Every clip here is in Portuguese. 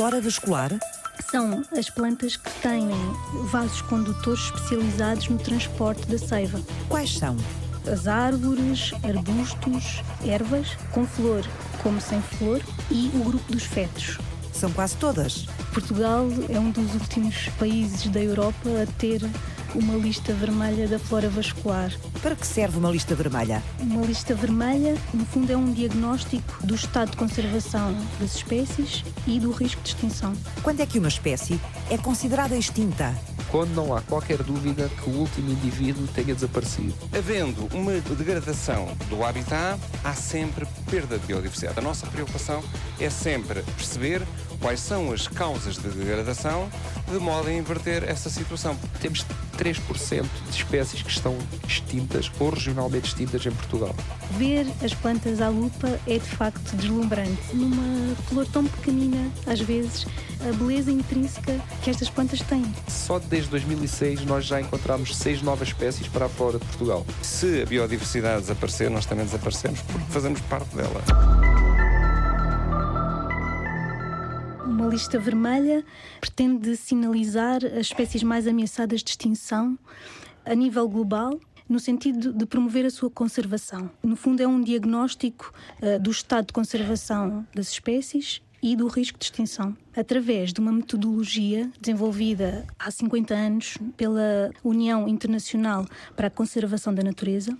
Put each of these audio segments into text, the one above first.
flora vascular? São as plantas que têm vasos condutores especializados no transporte da seiva. Quais são? As árvores, arbustos, ervas, com flor como sem flor e o grupo dos fetos. São quase todas. Portugal é um dos últimos países da Europa a ter uma lista vermelha da flora vascular. Para que serve uma lista vermelha? Uma lista vermelha, no fundo, é um diagnóstico do estado de conservação das espécies e do risco de extinção. Quando é que uma espécie é considerada extinta? Quando não há qualquer dúvida que o último indivíduo tenha desaparecido. Havendo uma degradação do habitat, há sempre perda de biodiversidade. A nossa preocupação é sempre perceber quais são as causas de degradação, de modo a inverter essa situação. Temos 3% de espécies que estão extintas ou regionalmente extintas em Portugal. Ver as plantas à lupa é de facto deslumbrante. Numa flor tão pequenina, às vezes, a beleza intrínseca que estas plantas têm. Só desde 2006 nós já encontramos seis novas espécies para a flora de Portugal. Se a biodiversidade desaparecer, nós também desaparecemos porque fazemos parte dela. Uma lista vermelha pretende sinalizar as espécies mais ameaçadas de extinção a nível global no sentido de promover a sua conservação. No fundo, é um diagnóstico uh, do estado de conservação das espécies e do risco de extinção, através de uma metodologia desenvolvida há 50 anos pela União Internacional para a Conservação da Natureza,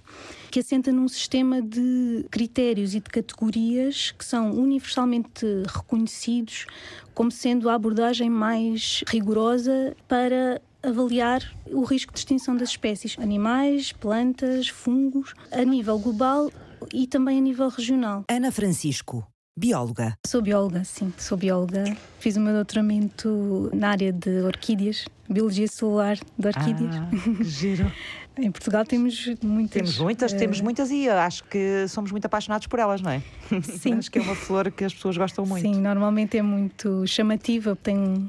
que assenta num sistema de critérios e de categorias que são universalmente reconhecidos como sendo a abordagem mais rigorosa para avaliar o risco de extinção das espécies, animais, plantas, fungos, a nível global e também a nível regional. Ana Francisco, bióloga. Sou bióloga, sim, sou bióloga. Fiz o meu doutoramento na área de orquídeas, biologia celular de orquídeas. Ah, giro. em Portugal temos muitas. Temos muitas, uh... temos muitas e acho que somos muito apaixonados por elas, não é? Sim. acho que é uma flor que as pessoas gostam muito. Sim, normalmente é muito chamativa, tem um,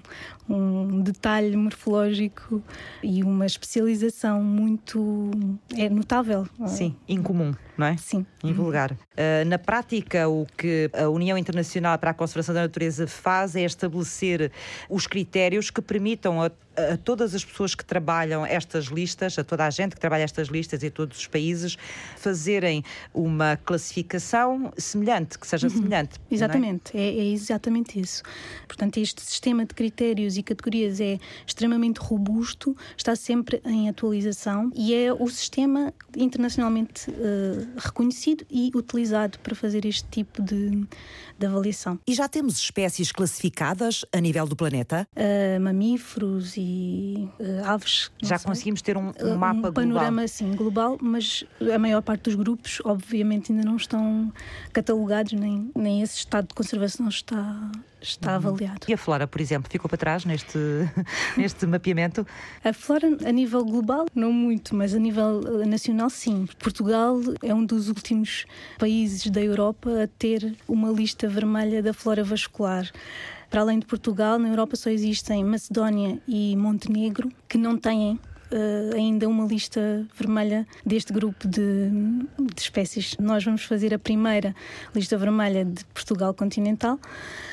um detalhe morfológico e uma especialização muito é notável. Sim, incomum, não é? Sim. Invulgar. Uh, na prática, o que a União Internacional para a Conservação da Natureza faz é estabelecer os critérios que permitam a, a todas as pessoas que trabalham estas listas, a toda a gente que trabalha estas listas e a todos os países, fazerem uma classificação semelhante, que seja Uhum. semelhante. é? Exatamente, é? É, exatamente isso. Portanto, este sistema de critérios e categorias é extremamente robusto, está sempre em atualização e é o sistema internacionalmente eh, reconhecido e utilizado para fazer este tipo de, de avaliação. E já temos espécies classificadas a nível do planeta? Uh, mamíferos e uh, aves. Já sei. conseguimos ter um, Uh, um mapa um panorama global. assim global, mas a maior parte dos grupos, obviamente, ainda não estão catalogados, nem, nem esse estado de conservação está, está avaliado. E a flora, por exemplo, ficou para trás neste, neste mapeamento? A flora, a nível global, não muito, mas a nível eh, nacional, sim. Portugal é um dos últimos países da Europa a ter uma lista vermelha da flora vascular. Para além de Portugal, na Europa só existem Macedónia e Montenegro, que não têm eh, ainda uma lista vermelha deste grupo de, de espécies. Nós vamos fazer a primeira lista vermelha de Portugal continental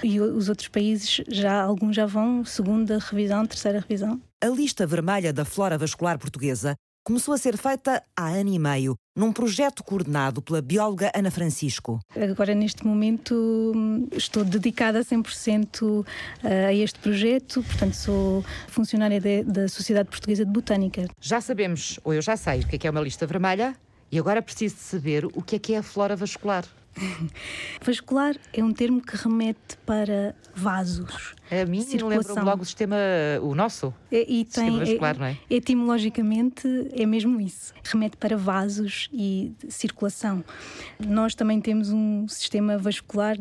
e os outros países já alguns já vão segunda revisão, terceira revisão. A lista vermelha da flora vascular portuguesa começou a ser feita há ano e meio, num projeto coordenado pela bióloga Ana Francisco. Agora, neste momento, estou dedicada 100% a este projeto, portanto, sou funcionária de- da Sociedade Portuguesa de Botânica. Já sabemos, ou eu já sei, o que é que é uma lista vermelha, e agora preciso de saber o que é que é a flora vascular. Vascular é um termo que remete para vasos. A mim Circulação. logo o sistema, o nosso. E, e tem, Sistema vascular, não é? Etimologicamente é mesmo isso. Remete para vasos e circulação. Nós também temos um sistema vascular,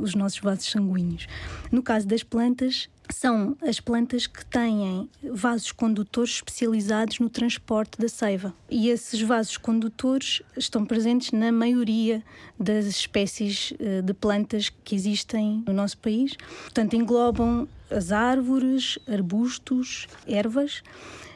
os nossos vasos sanguíneos. No caso das plantas, são as plantas que têm vasos condutores especializados no transporte da seiva. E esses vasos condutores estão presentes na maioria das espécies eh, de plantas que existem no nosso país. Portanto, englobam as árvores, arbustos, ervas,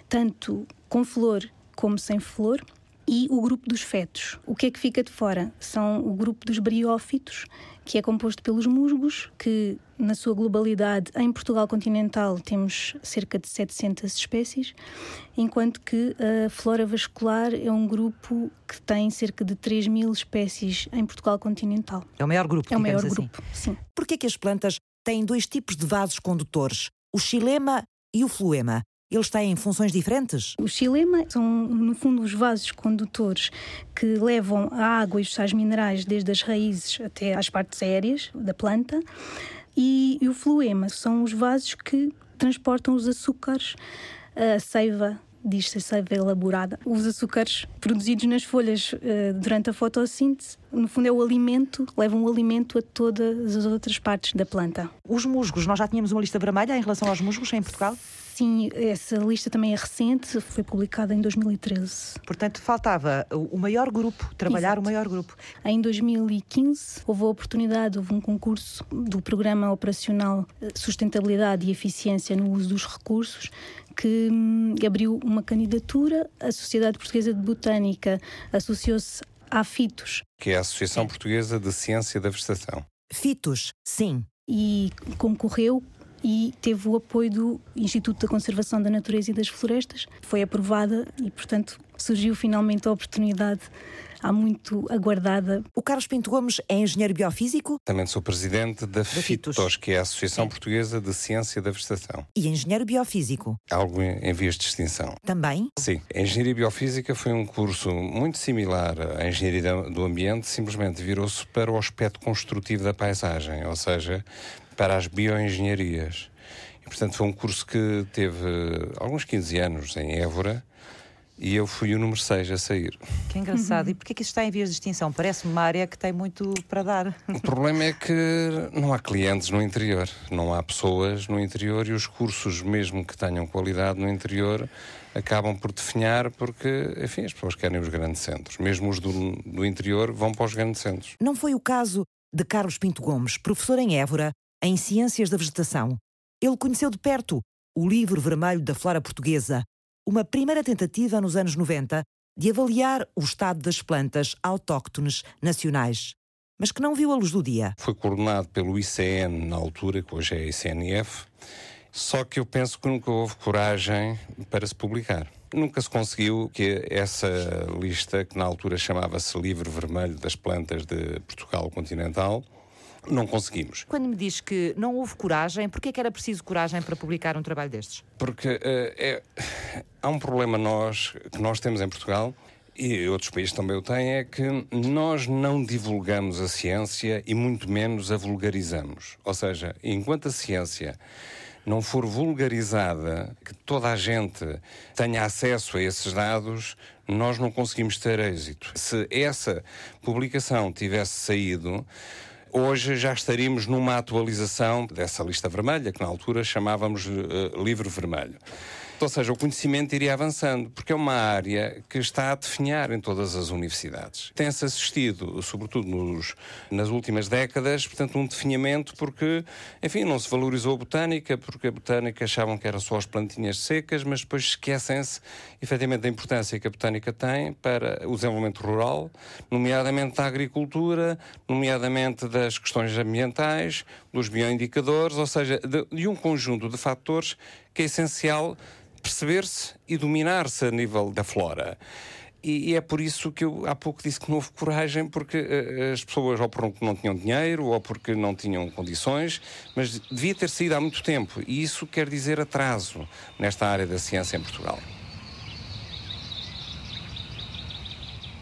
tanto com flor como sem flor. e o grupo dos fetos. O que é que fica de fora? São o grupo dos briófitos, que é composto pelos musgos, que na sua globalidade em Portugal continental temos cerca de 700 espécies, enquanto que a flora vascular é um grupo que tem cerca de 3 mil espécies em Portugal continental. É o maior grupo, É o maior assim. grupo, sim. Por que é que as plantas têm dois tipos de vasos condutores, o xilema e o fluema? Eles têm funções diferentes? O xilema são, no fundo, os vasos condutores que levam a água e os sais minerais desde as raízes até às partes aéreas da planta. E, e o fluema são os vasos que transportam os açúcares, a seiva diz-se seiva elaborada. Os açúcares produzidos nas folhas eh, durante a fotossíntese, no fundo é o alimento, levam o alimento a todas as outras partes da planta. Os musgos, nós já tínhamos uma lista vermelha em relação aos musgos em Portugal? Sim, essa lista também é recente, foi publicada em 2013. Portanto, faltava o maior grupo, trabalhar Exato. o maior grupo. Em 2015 houve a oportunidade, houve um concurso do Programa Operacional eh, Sustentabilidade e Eficiência no Uso dos Recursos que hum, abriu uma candidatura. A Sociedade Portuguesa de Botânica associou-se à FITOS Que é a Associação Portuguesa de Ciência da Vegetação. Fitos, sim. e concorreu e teve o apoio do Instituto da Conservação da Natureza e das Florestas. Foi aprovada e, portanto, surgiu finalmente a oportunidade há muito aguardada O Carlos Pinto Gomes é engenheiro biofísico Também sou presidente da Fitos. FITOS, que é a Associação Portuguesa de Ciência da Vegetação. e engenheiro biofísico. Algo em vias de extinção. Também Sim, a Engenharia Biofísica foi um curso muito similar à Engenharia do Ambiente, simplesmente virou-se para o aspecto construtivo da paisagem, ou seja, para as bioengenharias. E, portanto, foi um curso que teve alguns 15 anos em Évora e eu fui o número 6 a sair. Que engraçado. E porquê que isso está em vias de extinção? Parece-me uma área que tem muito para dar. O problema é que não há clientes no interior, não há pessoas no interior e os cursos, mesmo que tenham qualidade no interior, acabam por definhar porque, enfim, as pessoas querem os grandes centros. Mesmo os do, do interior vão para os grandes centros. não foi o caso de Carlos Pinto Gomes, professor em Évora, em Ciências da Vegetação. Ele conheceu de perto o livro vermelho da flora portuguesa, uma primeira tentativa nos anos 90 de avaliar o estado das plantas autóctones nacionais, mas que não viu a luz do dia. Foi coordenado pelo ICN na altura, que hoje é ICNF, só que eu penso que nunca houve coragem para se publicar. Nunca se conseguiu que essa lista, que na altura chamava-se Livro Vermelho das Plantas de Portugal Continental, não conseguimos. Quando me diz que não houve coragem, porquê é que era preciso coragem para publicar um trabalho destes? Porque eh, é- há um problema nós, que nós temos em Portugal, e outros países também o têm, é que nós não divulgamos a ciência e muito menos a vulgarizamos. Ou seja, enquanto a ciência não for vulgarizada, que toda a gente tenha acesso a esses dados, nós não conseguimos ter êxito. Se essa publicação tivesse saído, Hoje já estaríamos numa atualização dessa lista vermelha, que na altura chamávamos eh, livro vermelho. Ou seja, o conhecimento iria avançando, porque é uma área que está a definhar em todas as universidades. Tem-se assistido, sobretudo nos, nas últimas décadas, portanto, um definhamento porque, enfim, não se valorizou a botânica, porque a botânica achavam que era só as plantinhas secas, mas depois esquecem-se, efetivamente, da importância que a botânica tem para o desenvolvimento rural, nomeadamente da agricultura, nomeadamente das questões ambientais, dos bioindicadores, ou seja, de, de um conjunto de fatores que é essencial perceber-se e dominar-se a nível da flora. E, é por isso que eu há pouco disse que não houve coragem, porque eh, as pessoas ou porque não tinham dinheiro ou porque não tinham condições, mas devia ter saído há muito tempo. E isso quer dizer atraso nesta área da ciência em Portugal.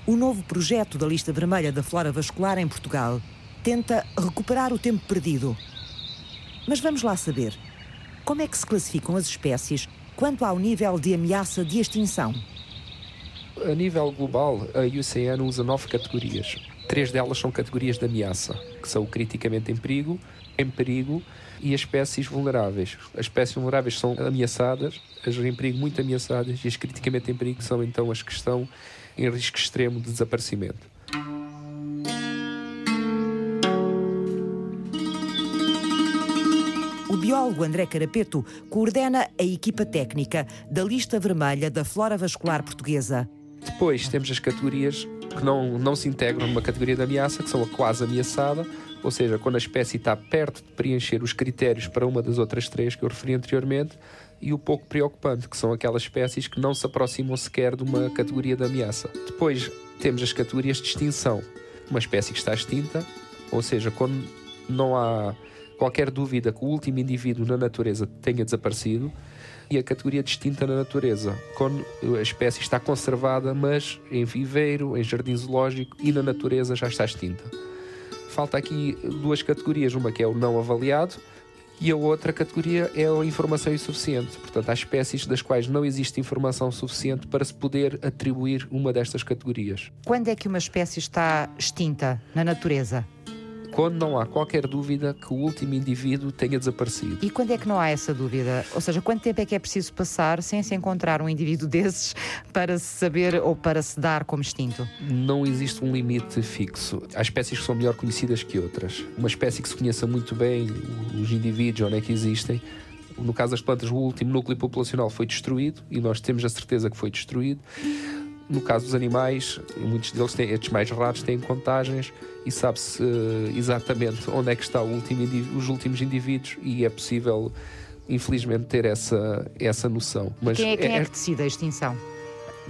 O novo projeto da lista vermelha da flora vascular em Portugal tenta recuperar o tempo perdido. Mas vamos lá saber. Como é que se classificam as espécies quanto ao nível de ameaça de extinção? A nível global, a IUCN usa nove categorias. Três delas são categorias de ameaça, que são o criticamente em perigo, em perigo e as espécies vulneráveis. As espécies vulneráveis são ameaçadas, as em perigo muito ameaçadas e as criticamente em perigo são então as que estão em risco extremo de desaparecimento. Biólogo André Carapeto coordena a equipa técnica da lista vermelha da flora vascular portuguesa. Depois temos as categorias que não, não se integram numa categoria de ameaça, que são a quase ameaçada, ou seja, quando a espécie está perto de preencher os critérios para uma das outras três que eu referi anteriormente, e o pouco preocupante, que são aquelas espécies que não se aproximam sequer de uma categoria de ameaça. Depois temos as categorias de extinção. Uma espécie que está extinta, ou seja, quando não há qualquer dúvida que o último indivíduo na natureza tenha desaparecido, e a categoria de extinta na natureza, quando a espécie está conservada, mas em viveiro, em jardim zoológico e na natureza já está extinta. Falta aqui duas categorias, uma que é o não avaliado, e a outra categoria é a informação insuficiente. Portanto, há espécies das quais não existe informação suficiente para se poder atribuir uma destas categorias. Quando é que uma espécie está extinta na natureza? Quando não há qualquer dúvida que o último indivíduo tenha desaparecido. E quando é que não há essa dúvida? Ou seja, quanto tempo é que é preciso passar sem se encontrar um indivíduo desses para se saber ou para se dar como extinto? Não existe um limite fixo. Há espécies que são melhor conhecidas que outras. Uma espécie que se conheça muito bem os indivíduos, onde é que existem, no caso das plantas, o último núcleo populacional foi destruído e nós temos a certeza que foi destruído. No caso dos animais, muitos deles têm, estes mais raros têm contagens e sabe-se uh, exatamente onde é que está último, os últimos indivíduos e é possível, infelizmente, ter essa, essa noção. Mas quem é, quem é, é que decide a extinção?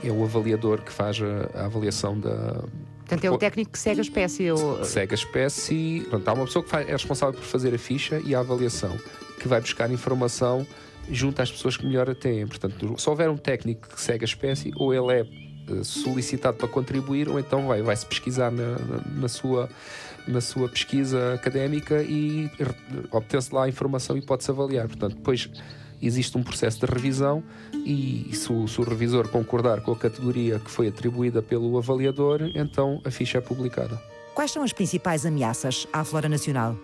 É o avaliador que faz a, a avaliação da, Portanto, é o técnico que segue a espécie. Eu... Segue a espécie. Portanto, há uma pessoa que faz, é responsável por fazer a ficha e a avaliação, que vai buscar informação junto às pessoas que melhor a têm. Portanto, se houver um técnico que segue a espécie, ou ele é solicitado para contribuir, ou então vai, vai se pesquisar na, na, na sua na sua pesquisa académica e obtém-se lá a informação e pode-se avaliar. Portanto, depois existe um processo de revisão e se o, se o, revisor concordar com a categoria que foi atribuída pelo avaliador, então a ficha é publicada. Quais são as principais ameaças à flora nacional?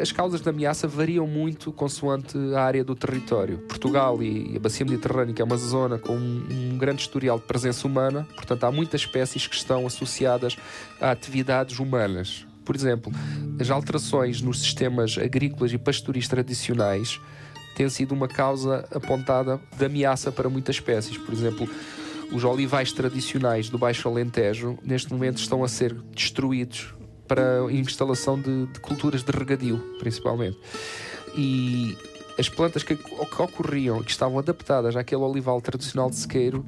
As causas de ameaça variam muito consoante a área do território. Portugal e a Bacia Mediterrânea, é uma zona com um grande historial de presença humana, portanto, há muitas espécies que estão associadas a atividades humanas. Por exemplo, as alterações nos sistemas agrícolas e pastoris tradicionais têm sido uma causa apontada de ameaça para muitas espécies. Por exemplo, os olivais tradicionais do Baixo Alentejo, neste momento, estão a ser destruídos para a instalação de, de culturas de regadio, principalmente. E as plantas que, que ocorriam, que estavam adaptadas àquele olival tradicional de sequeiro,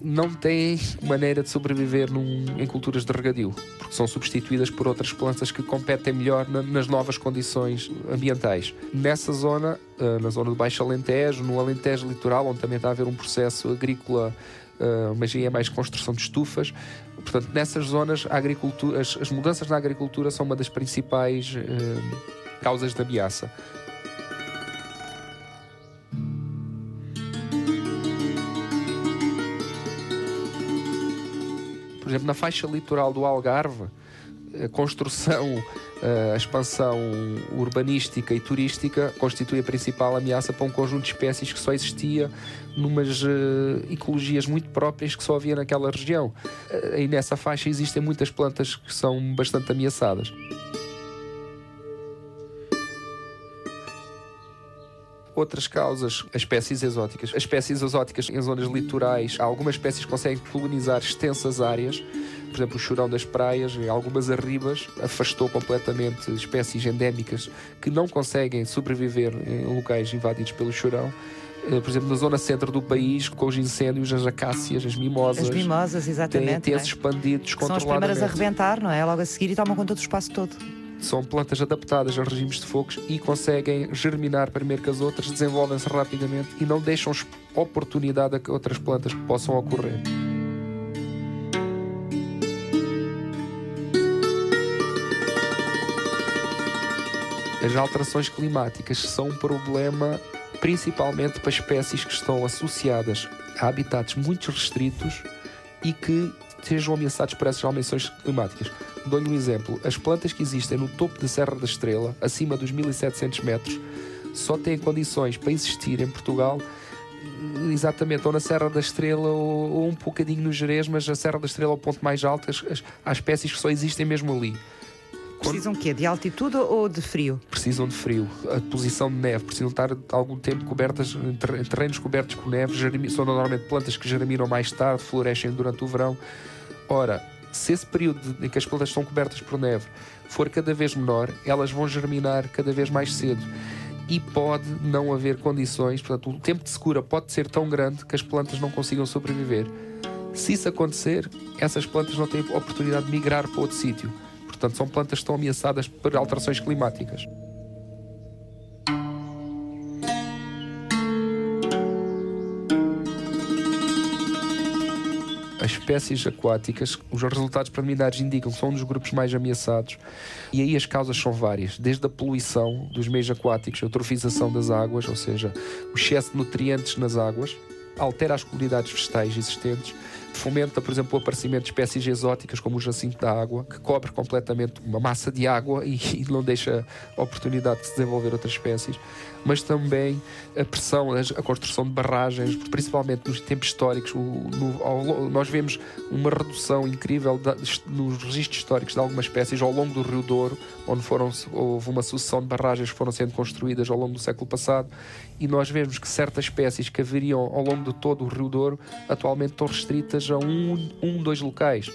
não têm maneira de sobreviver num, em culturas de regadio, porque são substituídas por outras plantas que competem melhor na, nas novas condições ambientais. Nessa zona, uh, na zona do Baixo Alentejo, no Alentejo Litoral, onde também está a haver um processo agrícola, mas aí é mais construção de estufas, Portanto, nessas zonas, as, as mudanças na agricultura são uma das principais eh, causas de ameaça. Por exemplo, na faixa litoral do Algarve, a construção, a expansão urbanística e turística constitui a principal ameaça para um conjunto de espécies que só existia numas uh, ecologias muito próprias que só havia naquela região. Uh, e nessa faixa existem muitas plantas que são bastante ameaçadas. outras causas, as espécies exóticas. As espécies exóticas em zonas litorais, algumas espécies conseguem colonizar extensas áreas. Por exemplo, o churão das praias, em algumas arribas, afastou completamente espécies endémicas que não conseguem sobreviver em locais invadidos pelo churão. Eh, por exemplo, na zona centro do país, com os incêndios, as acácias, as mimosas. As mimosas, exatamente. Têm, é? expandido São as primeiras a rebentar, não é? Logo a seguir e tomam conta do espaço todo. São plantas adaptadas a regimes de fogos e conseguem germinar primeiro que as outras, desenvolvem-se rapidamente e não deixam oportunidade a que outras plantas possam ocorrer. As alterações climáticas são um problema principalmente para espécies que estão associadas a habitats muito restritos e que sejam ameaçados por essas alterações climáticas. Dou-lhe um exemplo. As plantas que existem no topo da Serra da Estrela, acima dos 1700 metros, só têm condições para existir em Portugal exatamente ou na Serra da Estrela ou, ou um bocadinho no Jerez, mas a Serra da Estrela é o ponto mais alto, as, as, há espécies que só existem mesmo ali. Precisam quê? De altitude ou de frio? Precisam de frio. A posição de neve. Precisam estar algum tempo cobertas, terrenos cobertos com neve. São normalmente plantas que germinam mais tarde, florescem durante o verão. Ora, se esse período em que as plantas estão cobertas por neve for cada vez menor, elas vão germinar cada vez mais cedo. E pode não haver condições, portanto, o tempo de secura pode ser tão grande que as plantas não consigam sobreviver. Se isso acontecer, essas plantas não têm oportunidade de migrar para outro sítio. Portanto, são plantas que estão ameaçadas por alterações climáticas. as espécies aquáticas, os resultados preliminares indicam que são um dos grupos mais ameaçados. E aí as causas são várias, desde a poluição dos meios aquáticos, a eutrofização das águas, ou seja, o excesso de nutrientes nas águas, altera as comunidades vegetais existentes, fomenta, por exemplo, o aparecimento de espécies exóticas como o jacinto da água, que cobre completamente uma massa de água e, e não deixa oportunidade de se desenvolver outras espécies mas também a pressão, a construção de barragens, principalmente nos tempos históricos. O, no, ao, nós vemos uma redução incrível da, nos registros históricos de algumas espécies ao longo do Rio Douro, onde foram, houve uma sucessão de barragens que foram sendo construídas ao longo do século passado, e nós vemos que certas espécies que haveriam ao longo de todo o Rio Douro atualmente estão restritas a um, um dois locais.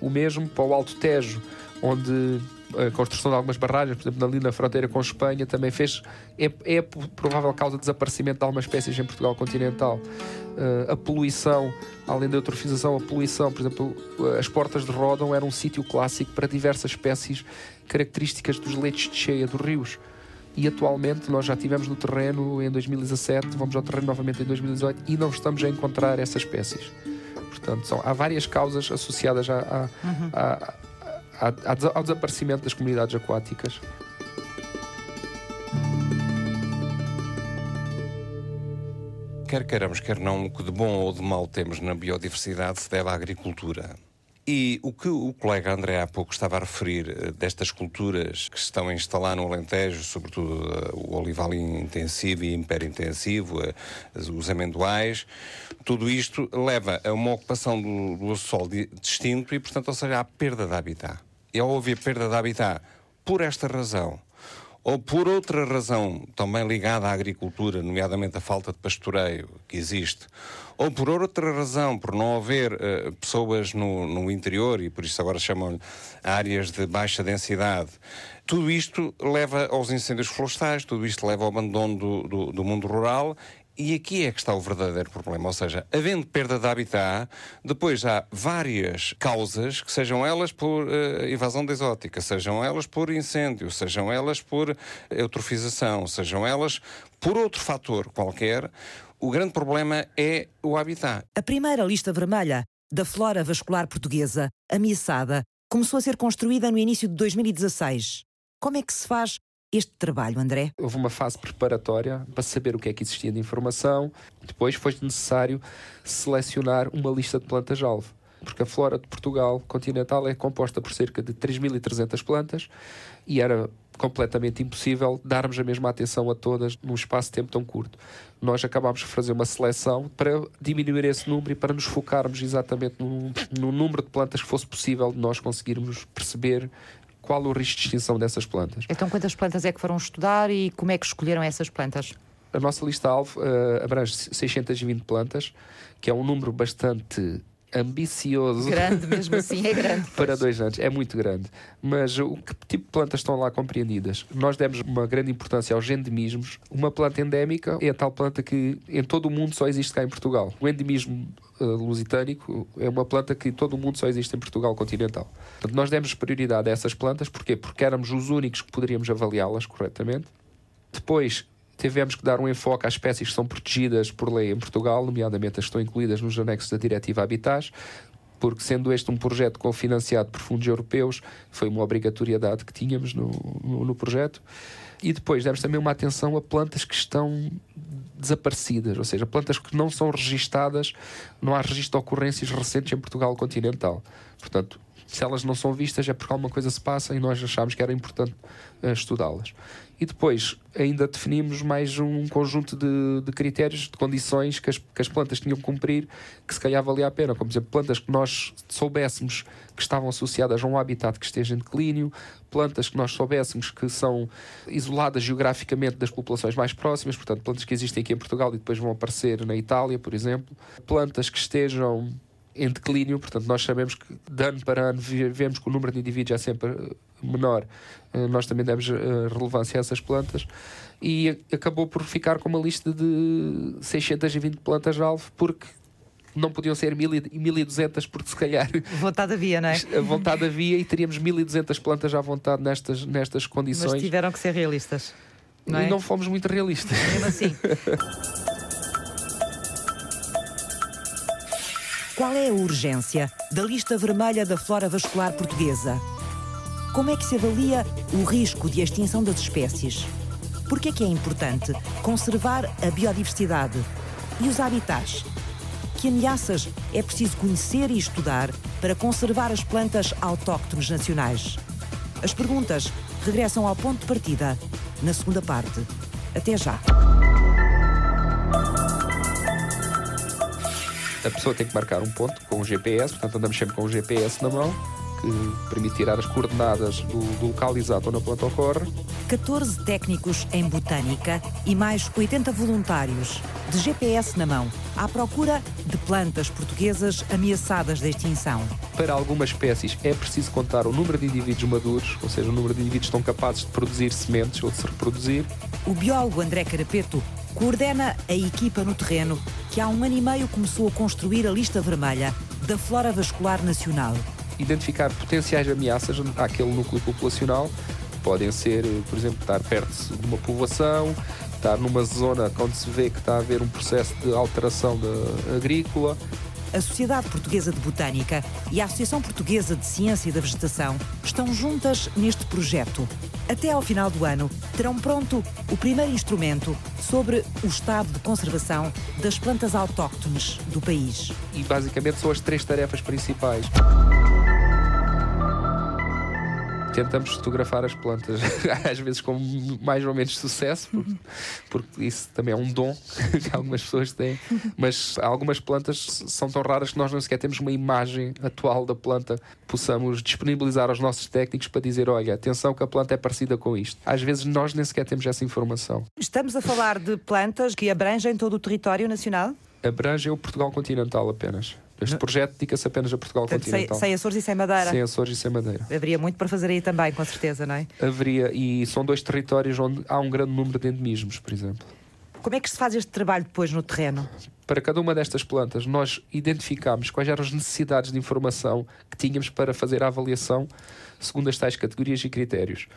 O mesmo para o Alto Tejo, onde a construção de algumas barragens, por exemplo, ali na fronteira com Espanha, também fez. É, é provável causa de desaparecimento de algumas espécies em Portugal continental. Uh, a poluição, além da eutrofização, a poluição, por exemplo, as portas de Rodão era um sítio clássico para diversas espécies características dos leitos de cheia dos rios. E atualmente nós já tivemos no terreno em 2017, vamos ao terreno novamente em 2018 e não estamos a encontrar essas espécies. Portanto, são, há várias causas associadas à, à, uhum. à, ao desaparecimento das comunidades aquáticas. Quer queiramos, quer não, o que de bom ou de mau temos na biodiversidade se deve à agricultura. E o que o colega André há pouco estava a referir eh, destas culturas que se estão a instalar no Alentejo, sobretudo eh, o olival intensivo e imperintensivo, eh, os amendoais, tudo isto leva a uma ocupação do, do solo distinto e, portanto, ou seja, à perda de habitat. E ao haver perda de habitat. Por esta razão, ou por outra razão também ligada à agricultura, nomeadamente a falta de pastoreio que existe, ou por outra razão, por não haver uh, pessoas no, no, interior, e por isso agora chamam áreas de baixa densidade, tudo isto leva aos incêndios florestais, tudo isto leva ao abandono do, do, do mundo rural e aqui é que está o verdadeiro problema, ou seja, havendo perda de habitat, depois há várias causas, que sejam elas por uh, invasão exótica, sejam elas por incêndio, sejam elas por eutrofização, sejam elas por outro fator qualquer, o grande problema é o habitat. A primeira lista vermelha da flora vascular portuguesa, ameaçada, começou a ser construída no início de 2016. Como é que se faz este trabalho, André? Houve uma fase preparatória para saber o que é que existia de informação. Depois foi necessário selecionar uma lista de plantas-alvo. Porque a flora de Portugal continental é composta por cerca de 3.300 plantas e era completamente impossível darmos a mesma atenção a todas num espaço de tempo tão curto. Nós acabámos de fazer uma seleção para diminuir esse número e para nos focarmos exatamente no, no número de plantas que fosse possível nós conseguirmos perceber qual o risco de extinção dessas plantas. Então, quantas plantas é que foram estudar e como é que escolheram essas plantas? A nossa lista-alvo uh, abrange 620 plantas, que é um número bastante ambicioso. Grande, mesmo assim, é grande. para dois anos, é muito grande. Mas o que tipo de plantas estão lá compreendidas? Nós demos uma grande importância aos endemismos. Uma planta endémica é a tal planta que em todo o mundo só existe cá em Portugal. O endemismo uh, lusitânico é uma planta que em todo o mundo só existe em Portugal continental. Portanto, nós demos prioridade a essas plantas, porquê? Porque éramos os únicos que poderíamos avaliá-las corretamente. Depois, tivemos que dar um enfoque às espécies que são protegidas por lei em Portugal, nomeadamente as que estão incluídas nos anexos da Diretiva Habitats, porque sendo este um projeto cofinanciado por fundos europeus, foi uma obrigatoriedade que tínhamos no, no, no projeto. E depois demos também uma atenção a plantas que estão desaparecidas, ou seja, plantas que não são registadas, não há registro de ocorrências recentes em Portugal continental. Portanto, Se elas não são vistas é porque alguma coisa se passa e nós achámos que era importante uh, estudá-las. E depois ainda definimos mais um conjunto de, de critérios, de condições que as, que as, plantas tinham que cumprir, que se calhar valia a pena. Como, por exemplo, plantas que nós soubéssemos que estavam associadas a um habitat que esteja em declínio, plantas que nós soubéssemos que são isoladas geograficamente das populações mais próximas, portanto, plantas que existem aqui em Portugal e depois vão aparecer na Itália, por exemplo, plantas que estejam em declínio, portanto, nós sabemos que de ano para ano vemos que o número de indivíduos é sempre eh, menor. Eh, nós também demos eh, relevância a essas plantas e acabou por ficar com uma lista de 620 plantas-alvo, porque não podiam ser 1200 porque se calhar vontade havia, não é? A vontade havia e teríamos 1200 plantas à vontade nestas, nestas condições. Mas tiveram que ser realistas. Não e é? não fomos muito realistas. Mesmo assim. Qual é a urgência da lista vermelha da flora vascular portuguesa? Como é que se avalia o risco de extinção das espécies? Por que é que é importante conservar a biodiversidade e os habitats? Que ameaças é preciso conhecer e estudar para conservar as plantas autóctones nacionais? As perguntas regressam ao ponto de partida na segunda parte. Até já! A pessoa tem que marcar um ponto com o GPS, portanto andamos sempre com o GPS na mão, que permite tirar as coordenadas do, do local exato onde a planta ocorre. 14 técnicos em botânica e mais 80 voluntários de GPS na mão, à procura de plantas portuguesas ameaçadas de extinção. Para algumas espécies é preciso contar o número de indivíduos maduros, ou seja, o número de indivíduos que estão capazes de produzir sementes ou de se reproduzir. O biólogo André Carapeto coordena a equipa no terreno que há um ano e meio começou a construir a lista vermelha da flora vascular nacional. Identificar potenciais ameaças àquele núcleo populacional podem ser, por exemplo, estar perto de uma povoação, estar numa zona onde se vê que está a haver um processo de alteração de, agrícola, a Sociedade Portuguesa de Botânica e a Associação Portuguesa de Ciência da Vegetação estão juntas neste projeto. Até ao final do ano, terão pronto o primeiro instrumento sobre o estado de conservação das plantas autóctones do país. E basicamente são as três tarefas principais tentamos fotografar as plantas, às vezes com mais ou menos sucesso, porque, porque, isso também é um dom que algumas pessoas têm, mas algumas plantas são tão raras que nós não sequer temos uma imagem atual da planta possamos disponibilizar aos nossos técnicos para dizer: olha, atenção que a planta é parecida com isto. Às vezes nós nem sequer temos essa informação. Estamos a falar de plantas que abrangem todo o território nacional? Abrange o Portugal continental apenas. Este projeto dedica-se apenas a Portugal Portanto, continental. Sem, sem Açores e sem Madeira. Sem Açores e sem Madeira. Haveria muito para fazer aí também, com certeza, não é? Haveria, e são dois territórios onde há um grande número de endemismos, por exemplo. Como é que se faz este trabalho depois no terreno? Para cada uma destas plantas, nós identificámos quais eram as necessidades de informação que tínhamos para fazer a avaliação segundo as tais categorias e critérios.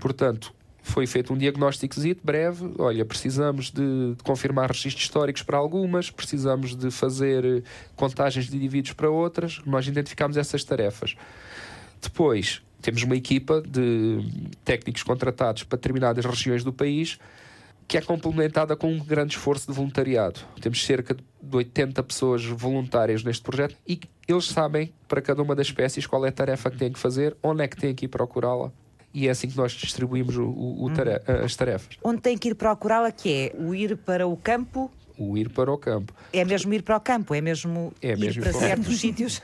Portanto, foi feito um diagnóstico breve. Olha, precisamos de, de, confirmar registros históricos para algumas, precisamos de fazer eh, contagens de indivíduos para outras. Nós identificámos essas tarefas. Depois, temos uma equipa de técnicos contratados para determinadas regiões do país que é complementada com um grande esforço de voluntariado. Temos cerca de 80 pessoas voluntárias neste projeto e eles sabem para cada uma das espécies qual é a tarefa que têm que fazer, onde é que têm que ir procurá-la e é assim que nós distribuímos o, o, o tarefa, as tarefas. Onde tem que ir procurá-la, que é o ir para o campo o ir para o campo. É mesmo ir para o campo, é mesmo, é ir mesmo para certos sítios.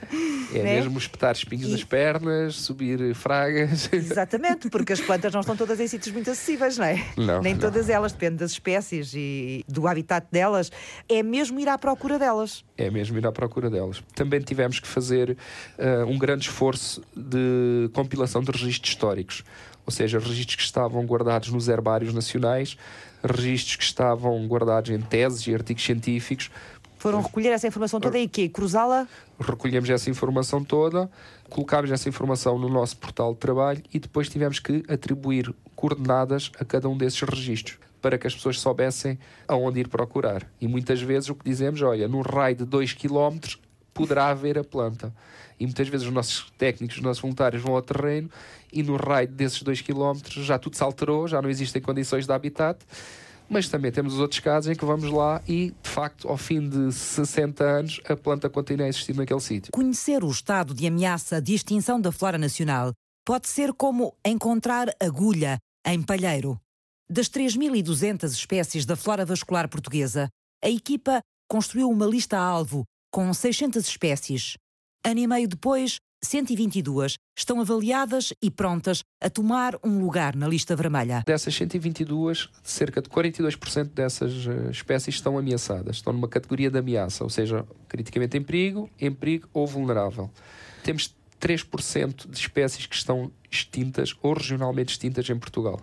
É né? mesmo espetar espinhos e... nas pernas, subir fragas. Exatamente, porque as plantas não estão todas em sítios muito acessíveis, não é? Não, Nem não. todas elas, depende das espécies e do habitat delas. É mesmo ir à procura delas. É mesmo ir à procura delas. Também tivemos que fazer uh, um grande esforço de compilação de registros históricos ou seja, registros que estavam guardados nos herbários nacionais, registros que estavam guardados em teses e artigos científicos. Foram recolher essa informação toda e quê? Cruzá-la? Recolhemos essa informação toda, colocámos essa informação no nosso portal de trabalho e depois tivemos que atribuir coordenadas a cada um desses registros para que as pessoas soubessem aonde ir procurar. E muitas vezes o que dizemos, olha, num raio de 2 km poderá haver a planta. E muitas vezes os nossos técnicos, os nossos voluntários vão ao terreno e no raio desses 2 km já tudo se alterou, já não existem condições de habitat, Mas também temos os outros casos em que vamos lá e, de facto, ao fim de 60 anos, a planta continua a existir naquele sítio. Conhecer o estado de ameaça de extinção da flora nacional pode ser como encontrar agulha em palheiro. Das 3.200 espécies da flora vascular portuguesa, a equipa construiu uma lista-alvo com 600 espécies. Ano e meio depois, 122 estão avaliadas e prontas a tomar um lugar na lista vermelha. Dessas 122, cerca de 42% dessas eh, espécies estão ameaçadas, estão numa categoria de ameaça, ou seja, criticamente em perigo, em perigo ou vulnerável. Temos 3% de espécies que estão extintas ou regionalmente extintas em Portugal.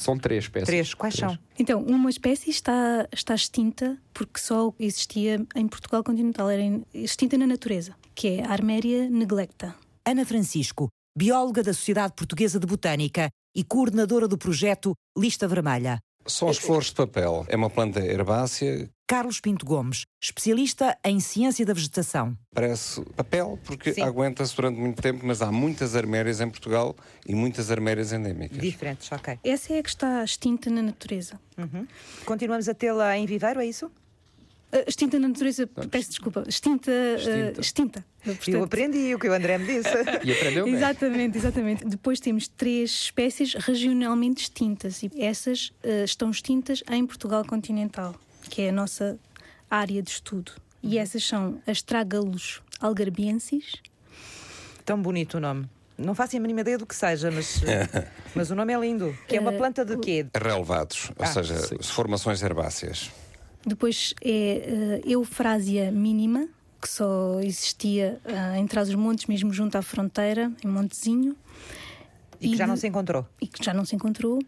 São três espécies. Três. Quais três. são? Então, uma espécie está, está extinta porque só existia em Portugal continental, era extinta na natureza, que é a Arméria neglecta. Ana Francisco, bióloga da Sociedade Portuguesa de Botânica e coordenadora do projeto Lista Vermelha. São os flores de papel. É uma planta herbácea. Carlos Pinto Gomes, especialista em ciência da vegetação. Parece papel porque aguenta-se durante muito tempo, mas há muitas armérias em Portugal e muitas armérias endémicas. Diferentes, ok. Essa é a que está extinta na natureza. Continuamos a tê-la em viveiro, é isso? Ah, extinta na natureza, peço desculpa, extinta. ah, Extinta. extinta. Eu Portanto, aprendi o que o André me disse. E aprendeu bem. Exatamente, exatamente. Depois temos três espécies regionalmente extintas e essas ah, estão extintas em Portugal continental, que é a nossa área de estudo. E essas são Astragalus algarbiensis, Tão bonito o nome. Não faço a mínima ideia do que seja, mas, mas o nome é lindo. Que é uma planta de quê? Relevados, ou Ah, seja, sim. formações herbáceas. depois é ah, Eufrásia mínima, que só existia ah, em Trás-os-Montes, mesmo junto à fronteira, em Montezinho. E que já não de- se encontrou. e que já não se encontrou,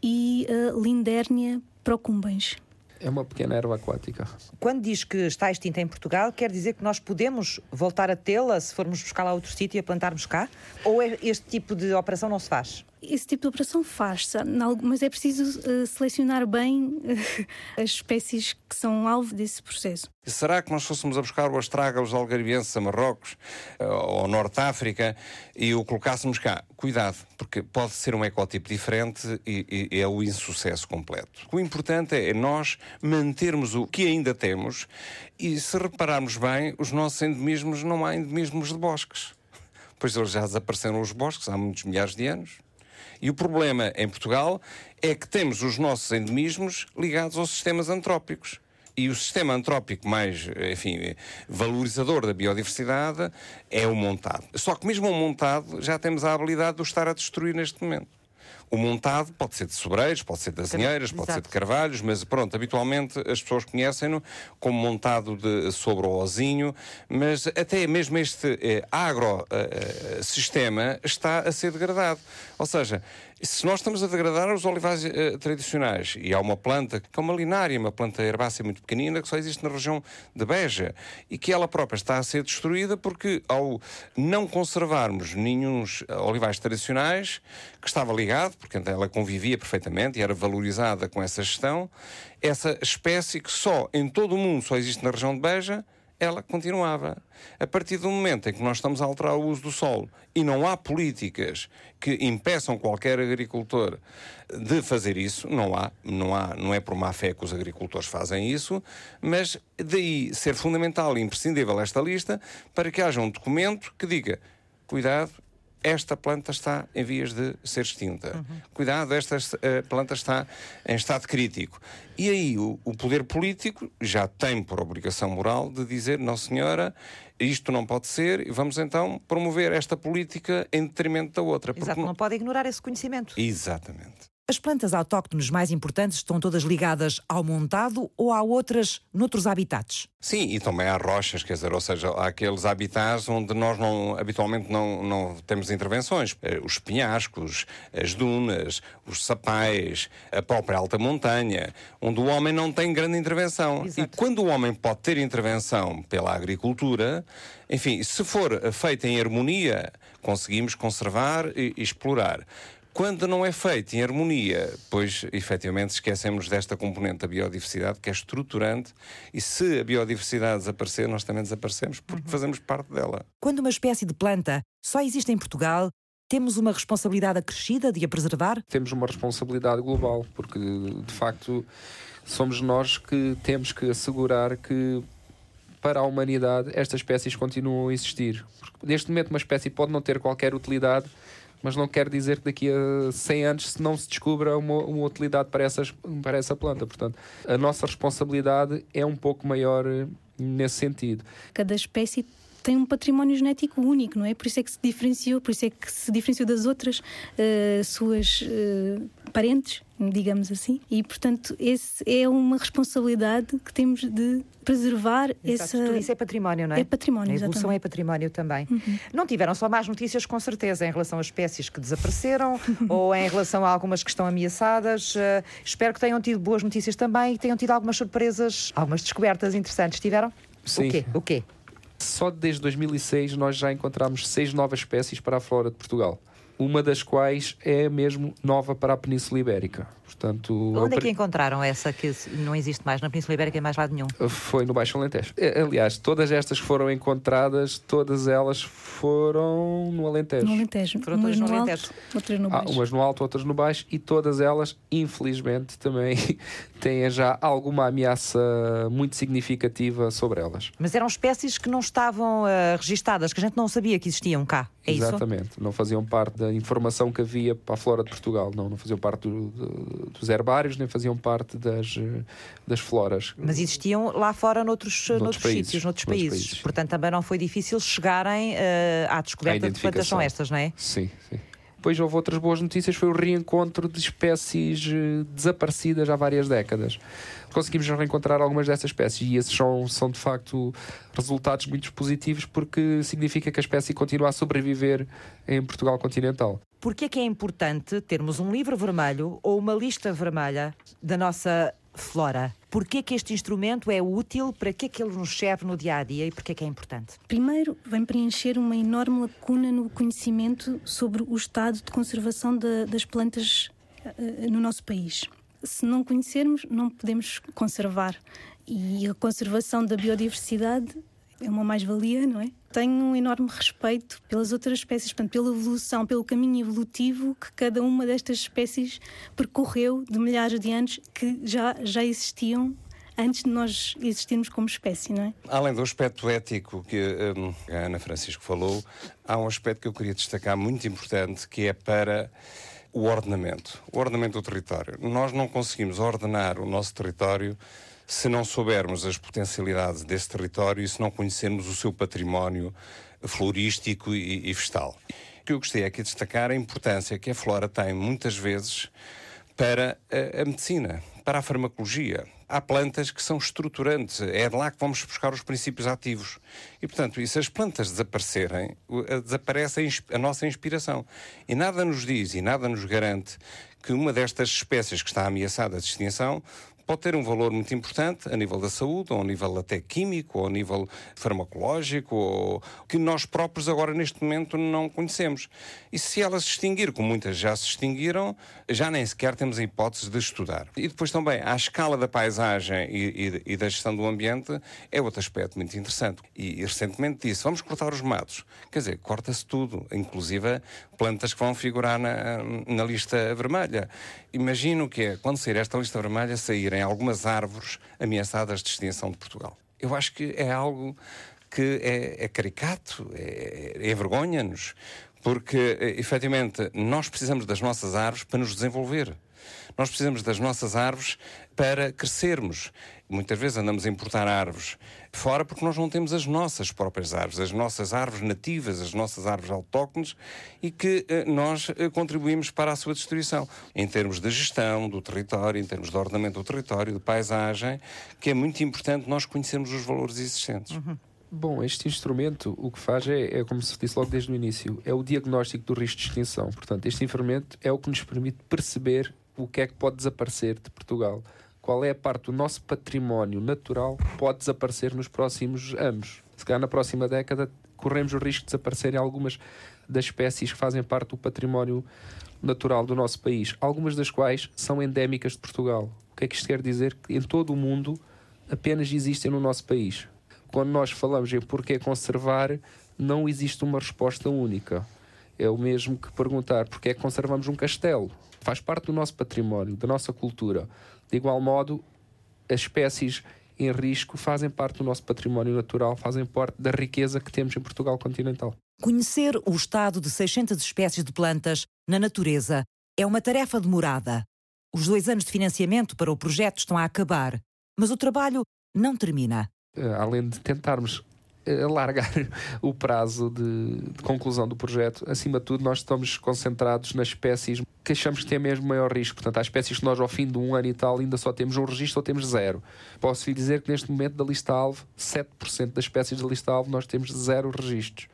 e a Lindérnia procumbens. É uma pequena erva aquática. Quando diz que está extinta em Portugal, quer dizer que nós podemos voltar a tê-la se formos buscar lá outro sítio e a plantarmos cá? Ou é- este tipo de operação não se faz? Esse tipo de operação faz-se, mas é preciso eh, selecionar bem eh, as espécies que são alvo desse processo. E será que nós fôssemos a buscar o astrágalos algarvienses a Marrocos eh, ou Norte África e o colocássemos cá? Cuidado, porque pode ser um ecotipo diferente e, e é o insucesso completo. O importante é nós mantermos o que ainda temos e, se repararmos bem, os nossos endemismos não há endemismos de bosques. Pois eles já desapareceram os bosques há muitos milhares de anos. E o problema em Portugal é que temos os nossos endemismos ligados aos sistemas antrópicos. E o sistema antrópico mais, enfim, valorizador da biodiversidade é o montado. Só que mesmo o montado já temos a habilidade de o estar a destruir neste momento. O montado pode ser de sobreiros, pode ser de azinheiras, pode ser de carvalhos, mas pronto, habitualmente as pessoas conhecem-no como montado de, sobre o ozinho, mas até mesmo este eh, agrosistema está a ser degradado. Ou seja, se nós estamos a degradar os olivais eh, tradicionais, e há uma planta que é uma linária, uma planta herbácea muito pequenina, que só existe na região de Beja, e que ela própria está a ser destruída porque ao não conservarmos nenhum olivais tradicionais, que estava ligado, porque ela convivia perfeitamente e era valorizada com essa gestão, essa espécie que só em todo o mundo só existe na região de Beja, ela continuava. A partir do momento em que nós estamos a alterar o uso do solo e não há políticas que impeçam qualquer agricultor de fazer isso, não há, não há, não é por má fé que os agricultores fazem isso, mas daí ser fundamental e imprescindível esta lista para que haja um documento que diga cuidado, esta planta está em vias de ser extinta. Cuidado, esta eh, planta está em estado crítico. E aí o, o poder político já tem por obrigação moral de dizer, não senhora, isto não pode ser, e vamos então promover esta política em detrimento da outra. Exato, não pode ignorar esse conhecimento. Exatamente. As plantas autóctones mais importantes estão todas ligadas ao montado ou há outras noutros habitats? Sim, e também há rochas, quer dizer, ou seja, há aqueles habitats onde nós não, habitualmente não, não temos intervenções. Eh, Os penhascos, as dunas, os sapais, a própria alta montanha, onde o homem não tem grande intervenção. Exato. E quando o homem pode ter intervenção pela agricultura, enfim, se for feita em harmonia, conseguimos conservar e explorar. Quando não é feito em harmonia, pois efetivamente esquecemos desta componente da biodiversidade que é estruturante e se a biodiversidade desaparecer, nós também desaparecemos porque fazemos parte dela. Quando uma espécie de planta só existe em Portugal, temos uma responsabilidade acrescida de a preservar? Temos uma responsabilidade global, porque de facto somos nós que temos que assegurar que para a humanidade estas espécies continuam a existir. Porque neste momento uma espécie pode não ter qualquer utilidade, mas não quer dizer que daqui a 100 anos não se descubra uma, uma utilidade para, essas, para essa planta. Portanto, a nossa responsabilidade é um pouco maior nesse sentido. Cada espécie tem um património genético único, não é? Por isso é que se diferenciou, por isso é que se diferenciou das outras uh, suas uh, parentes, digamos assim. E, portanto, esse é uma responsabilidade que temos de preservar Exato, essa. Tudo isso é património, não é? É património, A evolução exatamente. é património também. Uhum. Não tiveram só más notícias, com certeza, em relação às espécies que desapareceram ou em relação a algumas que estão ameaçadas. Uh, espero que tenham tido boas notícias também e que tenham tido algumas surpresas, algumas descobertas interessantes. Tiveram? Sim. O quê? O quê? Só desde 2006 nós já encontramos seis novas espécies para a flora de Portugal. Uma das quais é mesmo nova para a Península Ibérica. Portanto, Onde é que encontraram essa que não existe mais na Península Ibérica em mais lado nenhum? Foi no Baixo Alentejo. Eh, Aliás, todas estas que foram encontradas, todas elas foram no Alentejo. No Alentejo. Foram umas todas no no Alentejo. alto, outras no Há baixo. Ah, umas no alto, outras no baixo, e todas elas, infelizmente, também têm já alguma ameaça muito significativa sobre elas. Mas eram espécies que não estavam uh, registadas, que a gente não sabia que existiam cá. É isso? Exatamente. Não faziam parte da informação que havia para a flora de Portugal. Não, não faziam parte do- do- dos herbários, nem faziam parte das, das floras. Mas existiam lá fora noutros, Noutros noutros países, sítios, noutros noutros países. países. Portanto, também não foi difícil chegarem eh, à descoberta de plantas são estas, não é? Sim, sim. Depois houve outras boas notícias, foi o reencontro de espécies eh, desaparecidas há várias décadas. Conseguimos reencontrar algumas dessas espécies e esses são, são de facto resultados muito positivos porque significa que a espécie continua a sobreviver em Portugal continental. Porquê que é importante termos um livro vermelho ou uma lista vermelha da nossa flora? Porquê que este instrumento é útil? Para que é que ele nos serve no dia a dia e porquê que é importante? Primeiro, vem preencher uma enorme lacuna no conhecimento sobre o estado de conservação da- das plantas eh, no nosso país. Se não conhecermos, não podemos conservar. E a conservação da biodiversidade é uma mais-valia, não é? Tenho um enorme respeito pelas outras espécies, portanto, pela evolução, pelo caminho evolutivo que cada uma destas espécies percorreu de milhares de anos que já, já existiam antes de nós existirmos como espécie, não é? Além do aspecto ético que hum, a Ana Francisco falou, há um aspecto que eu queria destacar muito importante que é para o ordenamento, o ordenamento do território. Nós não conseguimos ordenar o nosso território se não soubermos as potencialidades desse território e se não conhecermos o seu património florístico e, e. O que eu gostei aqui de destacar é a importância que a flora tem muitas vezes para a, a medicina, para a farmacologia. Há plantas que são estruturantes, é lá que vamos buscar os princípios ativos. E, portanto, e se as plantas desaparecerem, a- desaparece a nossa inspiração. E nada nos diz e nada nos garante que uma destas espécies que está ameaçada de extinção pode ter um valor muito importante a nível da saúde, ou a nível até químico, ou a nível farmacológico, ou que nós próprios agora neste momento não conhecemos. E se ela se extinguir, como muitas já se extinguiram, já nem sequer temos a hipótese de estudar. E depois também, à escala da paisagem e, e- e da gestão do ambiente, é outro aspecto muito interessante. E, e recentemente disse, vamos cortar os matos. Quer dizer, corta-se tudo, inclusive plantas que vão figurar na, na lista vermelha. Imagino que é, quando sair esta lista vermelha, saírem algumas árvores ameaçadas de extinção de Portugal. Eu acho que é algo que é, é caricato, é, é envergonha-nos, porque, eh, efetivamente, nós precisamos das nossas árvores para nos desenvolver. Nós precisamos das nossas árvores para crescermos. Muitas vezes andamos a importar árvores fora porque nós não temos as nossas próprias árvores, as nossas árvores nativas, as nossas árvores autóctones e que eh, nós eh, contribuímos para a sua destruição. Em termos de gestão do território, em termos de ordenamento do território, de paisagem, que é muito importante nós conhecermos os valores existentes. Bom, este instrumento o que faz é, é, como se disse logo desde o início, é o diagnóstico do risco de extinção. Portanto, este instrumento é o que nos permite perceber o que é que pode desaparecer de Portugal. Qual é a parte do nosso património natural que pode desaparecer nos próximos anos. Se calhar na próxima década corremos o risco de desaparecerem algumas das espécies que fazem parte do património natural do nosso país, algumas das quais são endémicas de Portugal. O que é que isto quer dizer? Que em todo o mundo apenas existem no nosso país. Quando nós falamos em porquê conservar, não existe uma resposta única. É o mesmo que perguntar porque é que conservamos um castelo. Faz parte do nosso património, da nossa cultura. De igual modo, as espécies em risco fazem parte do nosso património natural, fazem parte da riqueza que temos em Portugal continental. Conhecer o estado de 600 espécies de plantas na natureza é uma tarefa demorada. Os dois anos de financiamento para o projeto estão a acabar, mas o trabalho não termina. Eh, além de tentarmos alargar o prazo de, de, conclusão do projeto. Acima de tudo, nós estamos concentrados nas espécies que achamos que têm mesmo maior risco. Portanto, há espécies que nós, ao fim de um ano e tal, ainda só temos um registro ou temos zero. Posso lhe dizer que neste momento da lista-alvo, 7% das espécies da lista-alvo, nós temos zero registros.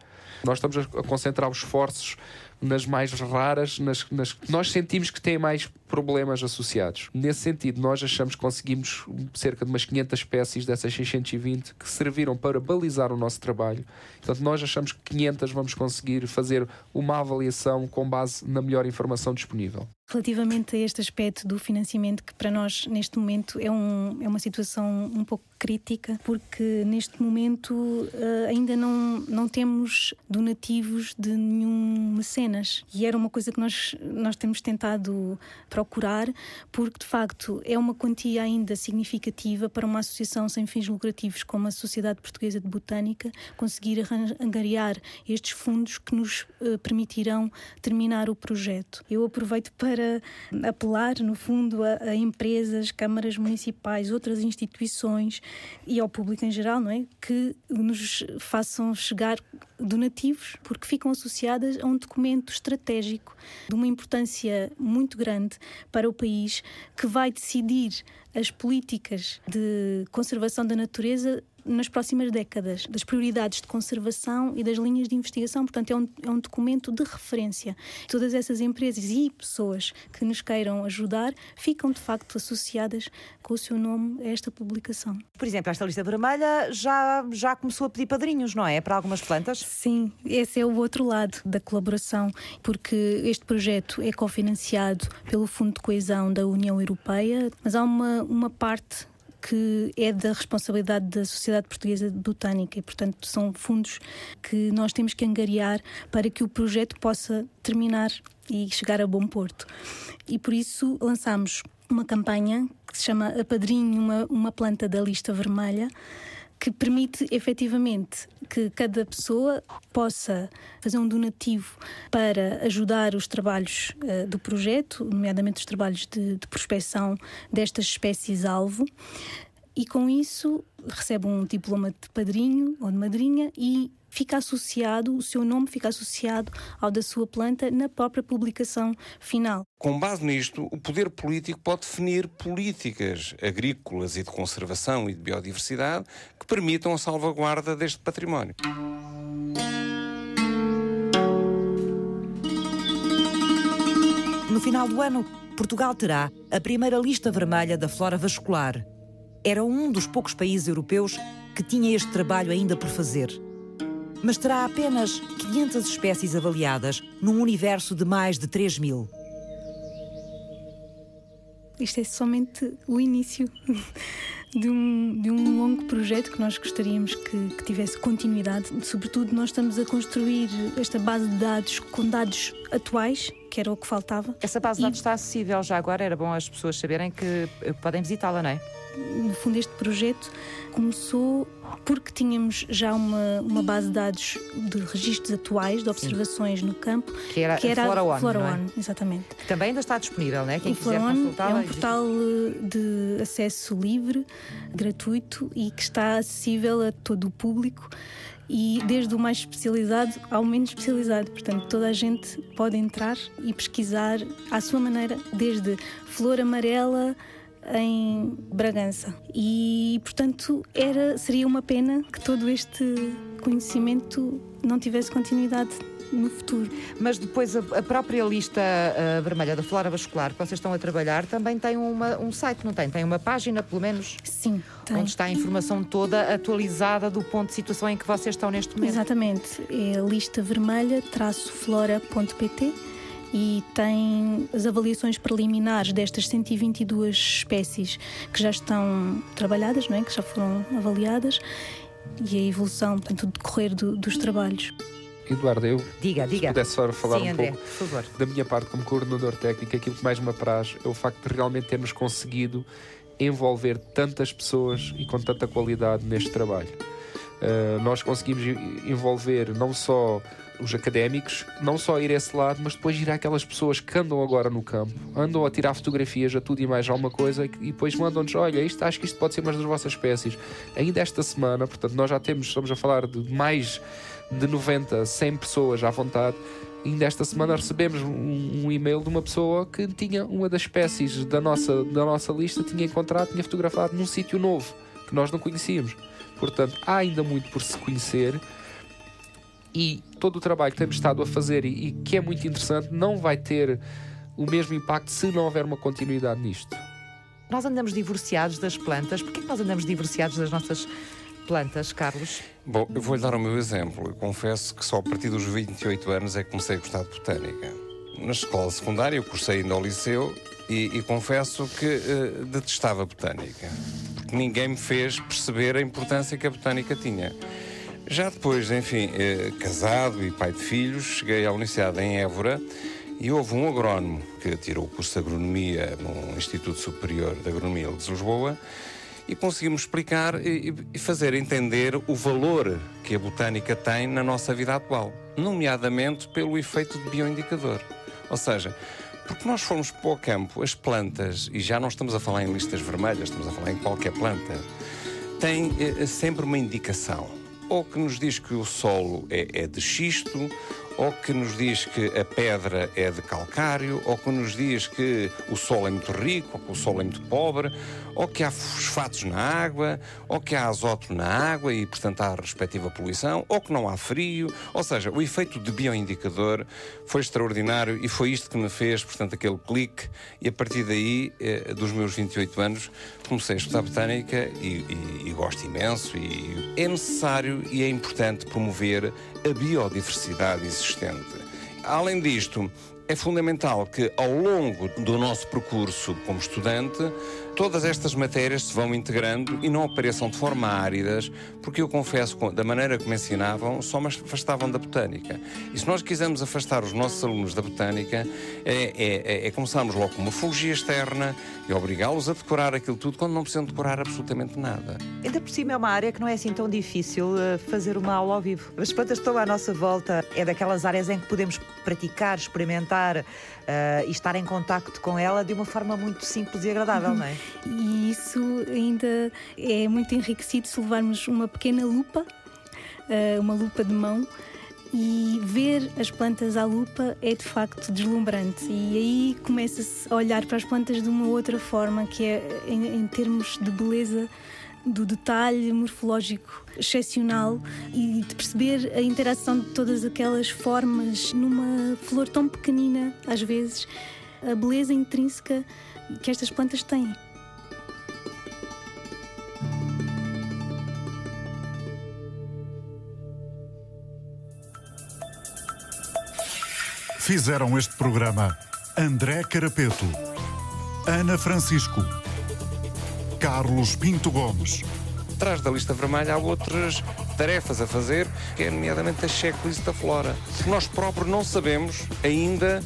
Nós estamos a concentrar os esforços nas mais raras, nas, nas que nós sentimos que têm mais problemas associados. Nesse sentido, nós achamos que conseguimos cerca de umas 500 espécies dessas 620 que serviram para balizar o nosso trabalho. Portanto, nós achamos que 500 vamos conseguir fazer uma avaliação com base na melhor informação disponível. Relativamente a este aspecto do financiamento, que para nós neste momento é, um, é uma situação um pouco crítica, porque neste momento uh, ainda não, não temos donativos de nenhum mecenas. E era uma coisa que nós, nós temos tentado procurar, porque de facto é uma quantia ainda significativa para uma associação sem fins lucrativos como a Sociedade Portuguesa de Botânica conseguir angariar estes fundos que nos uh, permitirão terminar o projeto. Eu aproveito para apelar, no fundo, a, a empresas, câmaras municipais, outras instituições e ao público em geral, não é? Que nos façam chegar donativos, porque ficam associadas a um documento estratégico de uma importância muito grande para o país que vai decidir as políticas de conservação da natureza nas próximas décadas, das prioridades de conservação e das linhas de investigação. Portanto, é um, é um documento de referência. Todas essas empresas e pessoas que nos queiram ajudar ficam, de facto, associadas com o seu nome a esta publicação. Por exemplo, esta lista vermelha já, já começou a pedir padrinhos, não é? Para algumas plantas? Sim, esse é o outro lado da colaboração, porque este projeto é cofinanciado pelo Fundo de Coesão da União Europeia, mas há uma, uma parte que é da responsabilidade da Sociedade Portuguesa Botânica e, portanto, são fundos que nós temos que angariar para que o projeto possa terminar e chegar a bom porto. E por isso lançamos uma campanha que se chama Apadrinho uma, uma planta da lista vermelha que permite efetivamente que cada pessoa possa fazer um donativo para ajudar os trabalhos uh, do projeto, nomeadamente os trabalhos de, de prospecção destas espécies-alvo, e com isso recebe um diploma de padrinho ou de madrinha e fica associado, o seu nome fica associado ao da sua planta na própria publicação final. Com base nisto, o poder político pode definir políticas agrícolas e de conservação e de biodiversidade que permitam a salvaguarda deste património. No final do ano, Portugal terá a primeira lista vermelha da flora vascular. Era um dos poucos países europeus que tinha este trabalho ainda por fazer mas terá apenas 500 espécies avaliadas num universo de mais de 3 mil. Isto é somente o início de um, de um longo projeto que nós gostaríamos que, que tivesse continuidade. Sobretudo, nós estamos a construir esta base de dados com dados atuais, que era o que faltava. Essa base de dados e... está acessível já agora, era bom as pessoas saberem que podem visitá-la, não é? No fundo, este projeto começou porque tínhamos já uma, uma base de dados de registros atuais, de observações Sim. no campo, que era, que era a Flora One, Flora One é? exatamente. Que também ainda está disponível, não é? Quem o quiser consultar. É um portal eh, de acesso livre, gratuito e que está acessível a todo o público e desde o mais especializado ao menos especializado. Portanto, toda a gente pode entrar e pesquisar à sua maneira, desde flor amarela em Bragança. E, portanto, era, seria uma pena que todo este conhecimento não tivesse continuidade no futuro. Mas depois a, a própria lista uh, vermelha da flora vascular que vocês estão a trabalhar também tem uma, um site, não tem? Tem uma página, pelo menos? Sim, tem. Onde está a informação toda atualizada do ponto de situação em que vocês estão neste momento. Exatamente. É lista vermelha-flora.pt e tem as avaliações preliminares destas 122 espécies que já estão trabalhadas, não é? que já foram avaliadas, e a evolução, portanto, o decorrer do, dos trabalhos. Eduardo, eu diga, se diga. pudesse só falar Sim, um André, pouco por favor. da minha parte como coordenador técnico, aquilo que mais me apraz é o facto de realmente termos conseguido envolver tantas pessoas e com tanta qualidade neste trabalho. Uh, nós conseguimos envolver não só os académicos, não só ir a esse lado, mas depois ir àquelas pessoas que andam agora no campo, andam a tirar fotografias a tudo e mais alguma coisa e, depois mandam-nos: olha, isto, acho que isto pode ser uma das vossas espécies. Ainda esta semana, portanto, nós já temos, estamos a falar de mais de 90, 100 pessoas à vontade. Ainda esta semana recebemos um, um, e-mail de uma pessoa que tinha uma das espécies da nossa, da nossa lista, tinha encontrado, tinha fotografado num sítio novo que nós não conhecíamos. Portanto, há ainda muito por se conhecer e todo o trabalho que temos estado a fazer e, e que é muito interessante não vai ter o mesmo impacto se não houver uma continuidade nisto. Nós andamos divorciados das plantas. Porquê que nós andamos divorciados das nossas plantas, Carlos? Bom, eu vou-lhe dar o meu exemplo. Eu confesso que só a partir dos 28 anos é que comecei a gostar de botânica. Na escola secundária, eu cursei ainda ao liceu e, e confesso que uh, detestava botânica. Porque ninguém me fez perceber a importância que a botânica tinha. Já depois, enfim, eh, casado e pai de filhos, cheguei à Universidade em Évora e houve um agrónomo que tirou o curso de agronomia no Instituto Superior de Agronomia de Lisboa e conseguimos explicar e, e fazer entender o valor que a botânica tem na nossa vida atual, nomeadamente pelo efeito de bioindicador. Ou seja, porque nós formos para o campo, as plantas, e já não estamos a falar em listas vermelhas, estamos a falar em qualquer planta, têm eh, sempre uma indicação ou que nos diz que o solo é, é de xisto, ou que nos diz que a pedra é de calcário, ou que nos diz que o solo é muito rico, ou que o solo é muito pobre, ou que há fosfatos na água, ou que há azoto na água e, portanto, há a respectiva poluição, ou que não há frio. Ou seja, o efeito de bioindicador foi extraordinário e foi isto que me fez, portanto, aquele clique. E a partir daí, eh, dos meus 28 anos, comecei a estudar botânica e, e, e gosto imenso. E é necessário e é importante promover a biodiversidade existente. Além disto, é fundamental que ao longo do nosso percurso como estudante todas estas matérias se vão integrando e não apareçam de forma áridas, porque eu confesso, da maneira me ensinavam, só me afastavam da botânica. E se nós quisermos afastar os nossos alunos da botânica, é, é, é começarmos logo com uma fugia externa e obrigá-los a decorar aquilo tudo quando não precisam decorar absolutamente nada. Ainda por cima é uma área que não é assim tão difícil eh, fazer uma aula ao vivo. As plantas estão à nossa volta, é daquelas áreas em que podemos praticar, experimentar, e estar em contacto com ela de uma forma muito simples e agradável, não é? E isso ainda é muito enriquecido se levarmos uma pequena lupa, uh, uma lupa de mão, e ver as plantas à lupa é de facto deslumbrante e aí começa-se a olhar para as plantas de uma outra forma que é em, em termos de beleza do detalhe morfológico excepcional e de perceber a interação de todas aquelas formas numa flor tão pequenina, às vezes, a beleza intrínseca que estas plantas têm. Fizeram este programa André Carapeto, Ana Francisco Carlos Pinto Gomes. Atrás da lista vermelha há outras tarefas a fazer, que é nomeadamente a checklist da flora. Nós próprios não sabemos ainda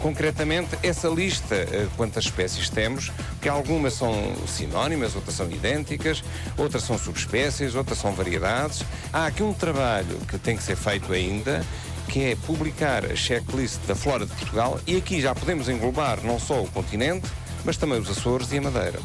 concretamente essa lista, eh, quantas espécies temos, que algumas são sinónimas, outras são idênticas, outras são subespécies, outras são variedades. Há aqui um trabalho que tem que ser feito ainda, que é publicar a checklist da flora de Portugal e aqui já podemos englobar não só o continente, mas também os Açores e a Madeira.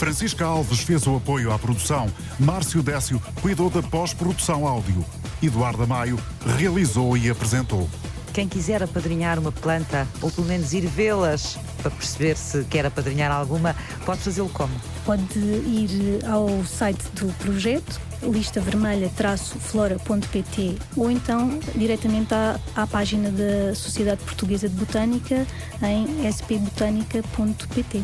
Francisca Alves fez o apoio à produção. Márcio Décio cuidou da pós-produção áudio. Eduardo Maio realizou e apresentou. Quem quiser apadrinhar uma planta, ou pelo menos ir vê-las para perceber se quer apadrinhar alguma, pode fazê-lo como? Pode ir ao site do projeto, listavermelha-flora.pt ou então diretamente à, à página da Sociedade Portuguesa de Botânica em spbotanica.pt.